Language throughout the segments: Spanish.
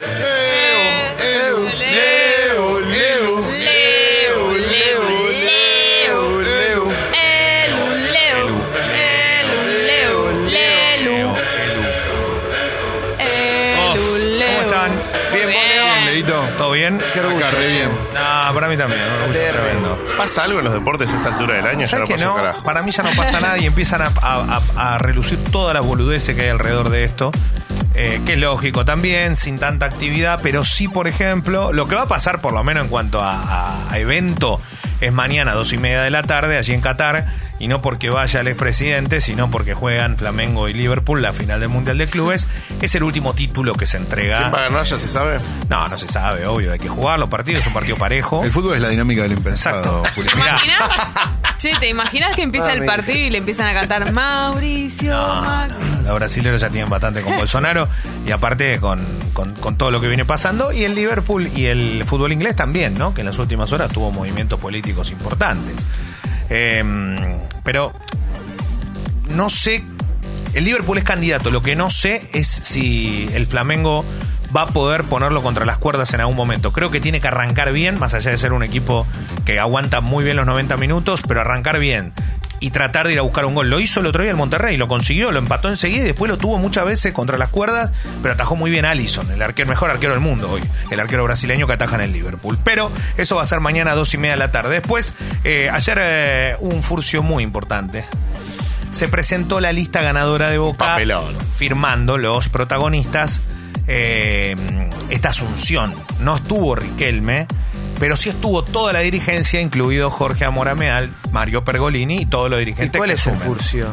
Leo, ¿Todo bien? Qué orgullo, Acá, re che. bien. No, para mí también, un orgullo tremendo. ¿Pasa algo en los deportes a esta altura del año? Ya ¿Sabes no que pasa un no? carajo. Para mí ya no pasa nada y empiezan a, a- a- a relucir todas las boludeces que hay alrededor de esto. Eh, que es lógico también, sin tanta actividad, pero sí, por ejemplo, lo que va a pasar, por lo menos en cuanto a, a- a evento, es mañana a dos y media de la tarde, allí en Qatar, y no porque vaya el expresidente, sino porque juegan Flamengo y Liverpool la final del Mundial de Clubes. Es el último título que se entrega. ¿Quién va a ganar? ¿Ya se sabe? No, no se sabe, obvio, hay que jugar los partidos, es un partido parejo. El fútbol es la dinámica del impensado, Exacto. Julián. ¿Te Mirá. imaginas? Che, ¿te imaginas que empieza el partido y le empiezan a cantar Mauricio? No, Mac-"? no, los brasileños ya tienen bastante con Bolsonaro y aparte con, con- con todo lo que viene pasando y el Liverpool y el fútbol inglés también, ¿no? Que en las últimas horas tuvo movimientos políticos importantes. Eh, pero no sé, el Liverpool es candidato, lo que no sé es si el Flamengo va a poder ponerlo contra las cuerdas en algún momento. Creo que tiene que arrancar bien, más allá de ser un equipo que aguanta muy bien los 90 minutos, pero arrancar bien y tratar de ir a buscar un gol. Lo hizo el otro día el Monterrey, lo consiguió, lo empató enseguida y después lo tuvo muchas veces contra las cuerdas, pero atajó muy bien Allison, el arquero, mejor arquero del mundo hoy, el arquero brasileño que ataja en el Liverpool. Pero eso va a ser mañana a dos y media de la tarde. Después, eh, ayer eh, un furcio muy importante se presentó la lista ganadora de Boca papelón. firmando los protagonistas eh, esta asunción. No estuvo Riquelme, pero sí estuvo toda la dirigencia, incluido Jorge Amorameal, Mario Pergolini y todos los ¿Y dirigentes. cuál que es el sumen. furcio?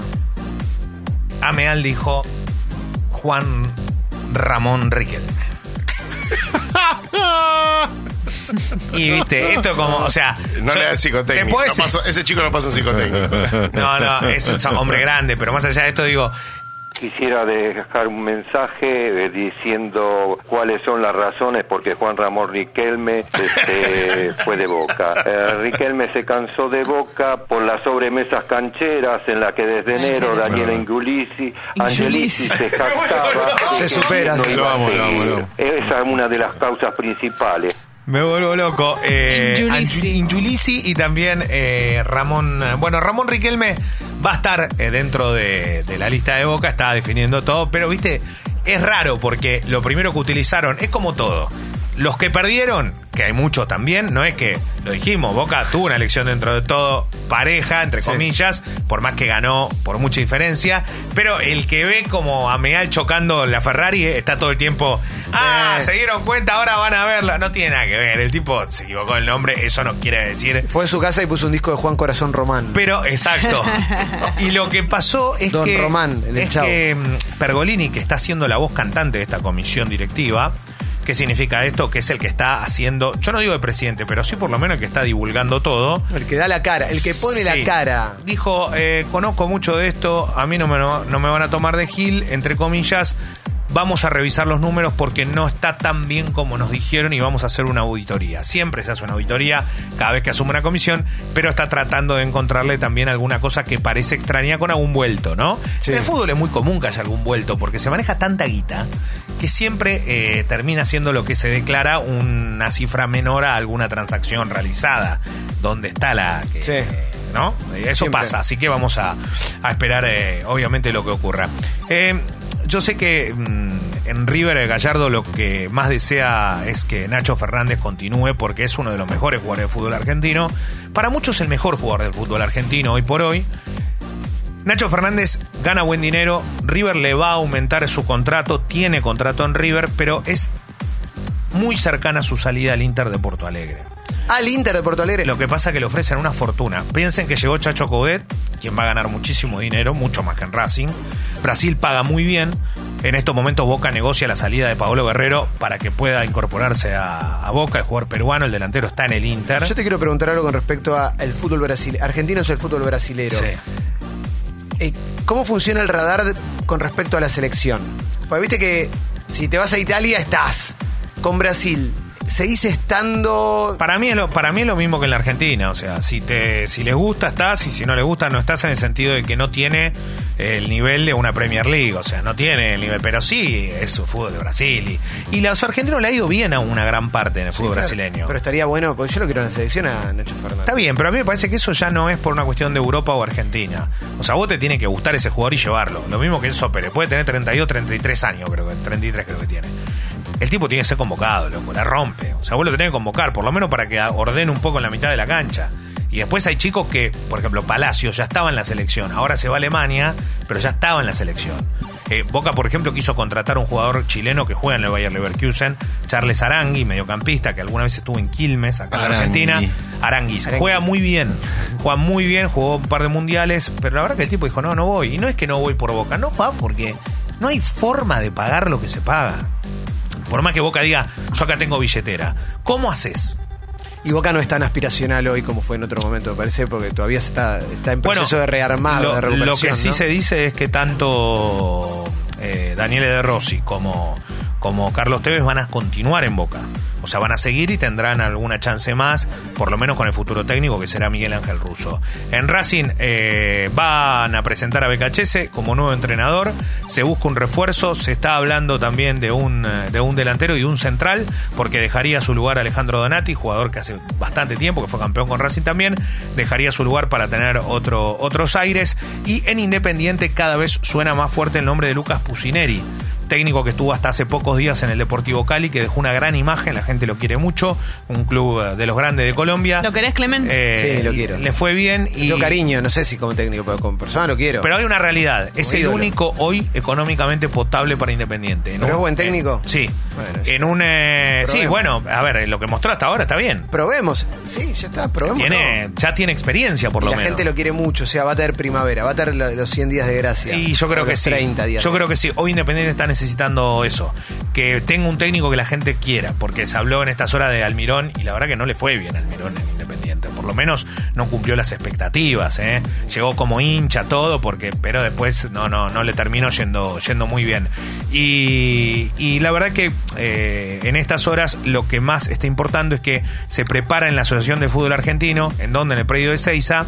Ameal dijo Juan Ramón Riquelme. y viste, esto como, o sea, No yo- le da psicotécnico. No ese chico no pasa un psicotécnico. no, no, es un hombre grande, pero más allá de esto digo, Quisiera dejar un mensaje eh, diciendo cuáles son las razones por qué Juan Ramón Riquelme este, fue de Boca. Eh, Riquelme se cansó de Boca por las sobremesas cancheras en la que desde enero Daniela Ingulisi, Angelisi se jactaba. Se supera, no se amo. Esa es una de las causas principales. Me vuelvo loco. Eh, y también eh, Ramón. Bueno, Ramón Riquelme va a estar eh, dentro de, de la lista de Boca, está definiendo todo, pero viste, es raro porque lo primero que utilizaron es como todo. Los que perdieron, que hay muchos también, no es que, lo dijimos, Boca tuvo una elección dentro de todo pareja, entre comillas, por más que ganó por mucha diferencia, pero el que ve como a Meal chocando la Ferrari está todo el tiempo, ah, se dieron cuenta, ahora van a verla, no tiene nada que ver, el tipo se equivocó el nombre, eso no quiere decir... Fue a su casa y puso un disco de Juan Corazón Román. Pero, exacto. y lo que pasó es Don que. Román, el es Chavo. que mm, Pergolini, que está siendo la voz cantante de esta comisión directiva. ¿Qué significa esto? Que es el que está haciendo, yo no digo el presidente, pero sí por lo menos el que está divulgando todo. El que da la cara, el que pone Sí. la cara. Dijo, eh, conozco mucho de esto, a mí no me, no, no me van a tomar de Gil, entre comillas, vamos a revisar los números porque no está tan bien como nos dijeron y vamos a hacer una auditoría. Siempre se hace una auditoría cada vez que asume una comisión, pero está tratando de encontrarle también alguna cosa que parece extraña con algún vuelto, ¿no? Sí. En el fútbol es muy común que haya algún vuelto porque se maneja tanta guita que siempre eh, termina siendo lo que se declara una cifra menor a alguna transacción realizada. ¿Dónde está la que, Sí. ¿no? Eso Siempre. pasa, así que vamos a, a esperar, eh, obviamente, lo que ocurra. Eh, yo sé que mm, en River Gallardo lo que más desea es que Nacho Fernández continúe porque es uno de los mejores jugadores de fútbol argentino. Para muchos el mejor jugador del fútbol argentino hoy por hoy. Nacho Fernández gana buen dinero, River le va a aumentar su contrato, tiene contrato en River, pero es muy cercana su salida al Inter de Porto Alegre. Al Inter de Porto Alegre. Lo que pasa es que le ofrecen una fortuna. Piensen que llegó Chacho Coudet, quien va a ganar muchísimo dinero, mucho más que en Racing. Brasil paga muy bien. En estos momentos Boca negocia la salida de Paolo Guerrero para que pueda incorporarse a, a Boca, el jugador peruano, el delantero está en el Inter. Yo te quiero preguntar algo con respecto al fútbol brasileño. Argentino es el fútbol brasilero. Sí. Eh, ¿Cómo funciona el radar con respecto a la selección? Porque viste que si te vas a Italia estás con Brasil. seguís estando. Para mí, es lo, para mí es lo mismo que en la Argentina. O sea, si te si les gusta, estás. Y si no les gusta, no estás en el sentido de que no tiene el nivel de una Premier League. O sea, no tiene el nivel. Pero sí es su fútbol de Brasil. Y, y los argentinos le ha ido bien a una gran parte en el fútbol brasileño. Pero estaría bueno, porque yo lo quiero en la selección a Nacho Fernández. Está bien, pero a mí me parece que eso ya no es por una cuestión de Europa o Argentina. O sea, vos te tiene que gustar ese jugador y llevarlo. Lo mismo que Enzo Pérez. Puede tener 32, 33 años, creo que. 33 creo que tiene. El tipo tiene que ser convocado, loco, la rompe. O sea, vos lo tenés que convocar, por lo menos para que ordene un poco en la mitad de la cancha. Y después hay chicos que, por ejemplo, Palacio ya estaba en la selección. Ahora se va a Alemania, pero ya estaba en la selección. Eh, Boca, por ejemplo, quiso contratar a un jugador chileno que juega en el Bayer Leverkusen, Charles Arangui, mediocampista, que alguna vez estuvo en Quilmes, acá en Arangui. Argentina. Aranguis. Aranguis. Juega muy bien. Juega muy bien, jugó un par de mundiales, pero la verdad que el tipo dijo, no, no voy. Y no es que no voy por Boca, no va porque no hay forma de pagar lo que se paga. Por más que Boca diga, yo acá tengo billetera. ¿Cómo haces? Y Boca no es tan aspiracional hoy como fue en otro momento, me parece, porque todavía está, está en proceso de rearmado, lo, de recuperación. Lo que sí ¿no? se dice es que tanto eh, Daniele De Rossi como, como Carlos Tevez van a continuar en Boca. O sea, van a seguir y tendrán alguna chance más, por lo menos con el futuro técnico que será Miguel Ángel Russo. En Racing eh, van a presentar a Becachese como nuevo entrenador. Se busca un refuerzo. Se está hablando también de un, eh, de un delantero y de un central, porque dejaría su lugar Alejandro Donati, jugador que hace bastante tiempo, que fue campeón con Racing también. Dejaría su lugar para tener otro, otros aires. Y en Independiente cada vez suena más fuerte el nombre de Lucas Pusineri técnico que estuvo hasta hace pocos días en el Deportivo Cali, que dejó una gran imagen, la gente lo quiere mucho, un club eh, de los grandes de Colombia. ¿Lo querés, Clemen? Eh, Sí, lo quiero. Le fue bien y... Tengo cariño, no sé si como técnico, pero como persona lo quiero. Pero hay una realidad, es el ídolo. único hoy económicamente potable para Independiente. En ¿Pero es buen técnico? eh, sí. Bueno, en un... eh, sí, bueno, a ver, lo que mostró hasta ahora está bien. Probemos. Sí, ya está, probemos. Tiene, ya tiene experiencia por Y lo la menos. gente lo quiere mucho, o sea, va a tener primavera, va a tener lo- los 100 días de gracia. Y yo creo que sí. 30 días. Yo creo que sí. Hoy Independiente está necesitando eso. Que tenga un técnico que la gente quiera. Porque se habló en estas horas de Almirón y la verdad que no le fue bien Almirón en Independiente. Por lo menos no cumplió las expectativas. ¿eh? Llegó como hincha todo, porque pero después no, no, no le terminó yendo, yendo muy bien. Y, y la verdad que eh, en estas horas lo que más está importando es que se prepara en la Asociación de Fútbol Argentino, en donde en el predio de Seiza,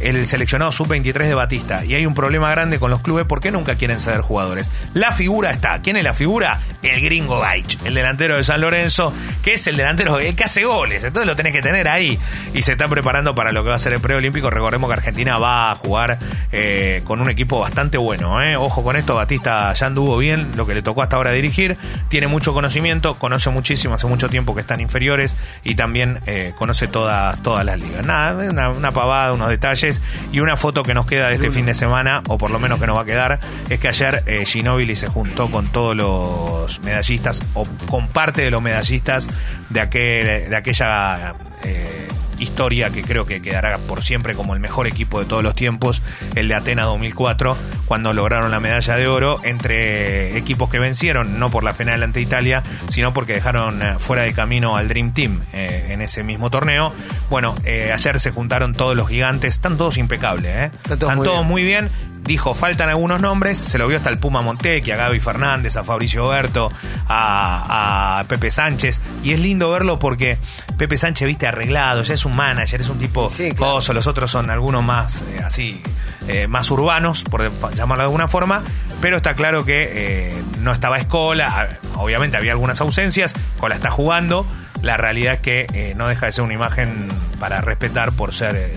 el seleccionado sub-23 de Batista. Y hay un problema grande con los clubes porque nunca quieren ceder jugadores. La figura está. ¿Quién es la figura? El gringo Gaich, el delantero de San Lorenzo, que es el delantero el que hace goles. Entonces lo tenés que tener ahí. Y se está preparando para lo que va a ser el preolímpico. Recordemos que Argentina va a jugar eh, con un equipo bastante bueno. ¿eh? Ojo con esto, Batista ya anduvo bien lo que le tocó hasta ahora dirigir. Tiene mucho conocimiento, conoce muchísimo, hace mucho tiempo que están inferiores y también eh, conoce todas, todas las ligas. Nada, una pavada, unos detalles y una foto que nos queda de este fin de semana, o por lo menos que nos va a quedar, es que ayer eh, Ginóbili se juntó con todos los medallistas o con parte de los medallistas de, aquel, de aquella eh, historia que creo que quedará por siempre como el mejor equipo de todos los tiempos, el de Atenas 2004, cuando lograron la medalla de oro entre equipos que vencieron, no por la final ante Italia, sino porque dejaron eh, fuera de camino al Dream Team eh, en ese mismo torneo. Bueno, eh, ayer se juntaron todos los gigantes, están todos impecables, ¿eh? Están todos muy todos bien. muy bien. Dijo, faltan algunos nombres, se lo vio hasta el Puma Montecchi, a Gaby Fernández, a Fabricio Berto, a, a Pepe Sánchez. Y es lindo verlo porque Pepe Sánchez, viste, arreglado, ya es un manager, es un tipo Sí, claro. coso, los otros son algunos más eh, así, eh, más urbanos, por llamarlo de alguna forma, pero está claro que eh, no estaba Escola, obviamente había algunas ausencias, Escola está jugando, la realidad es que no deja de ser una imagen para respetar por ser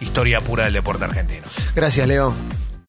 historia pura del deporte argentino. Gracias, Leo.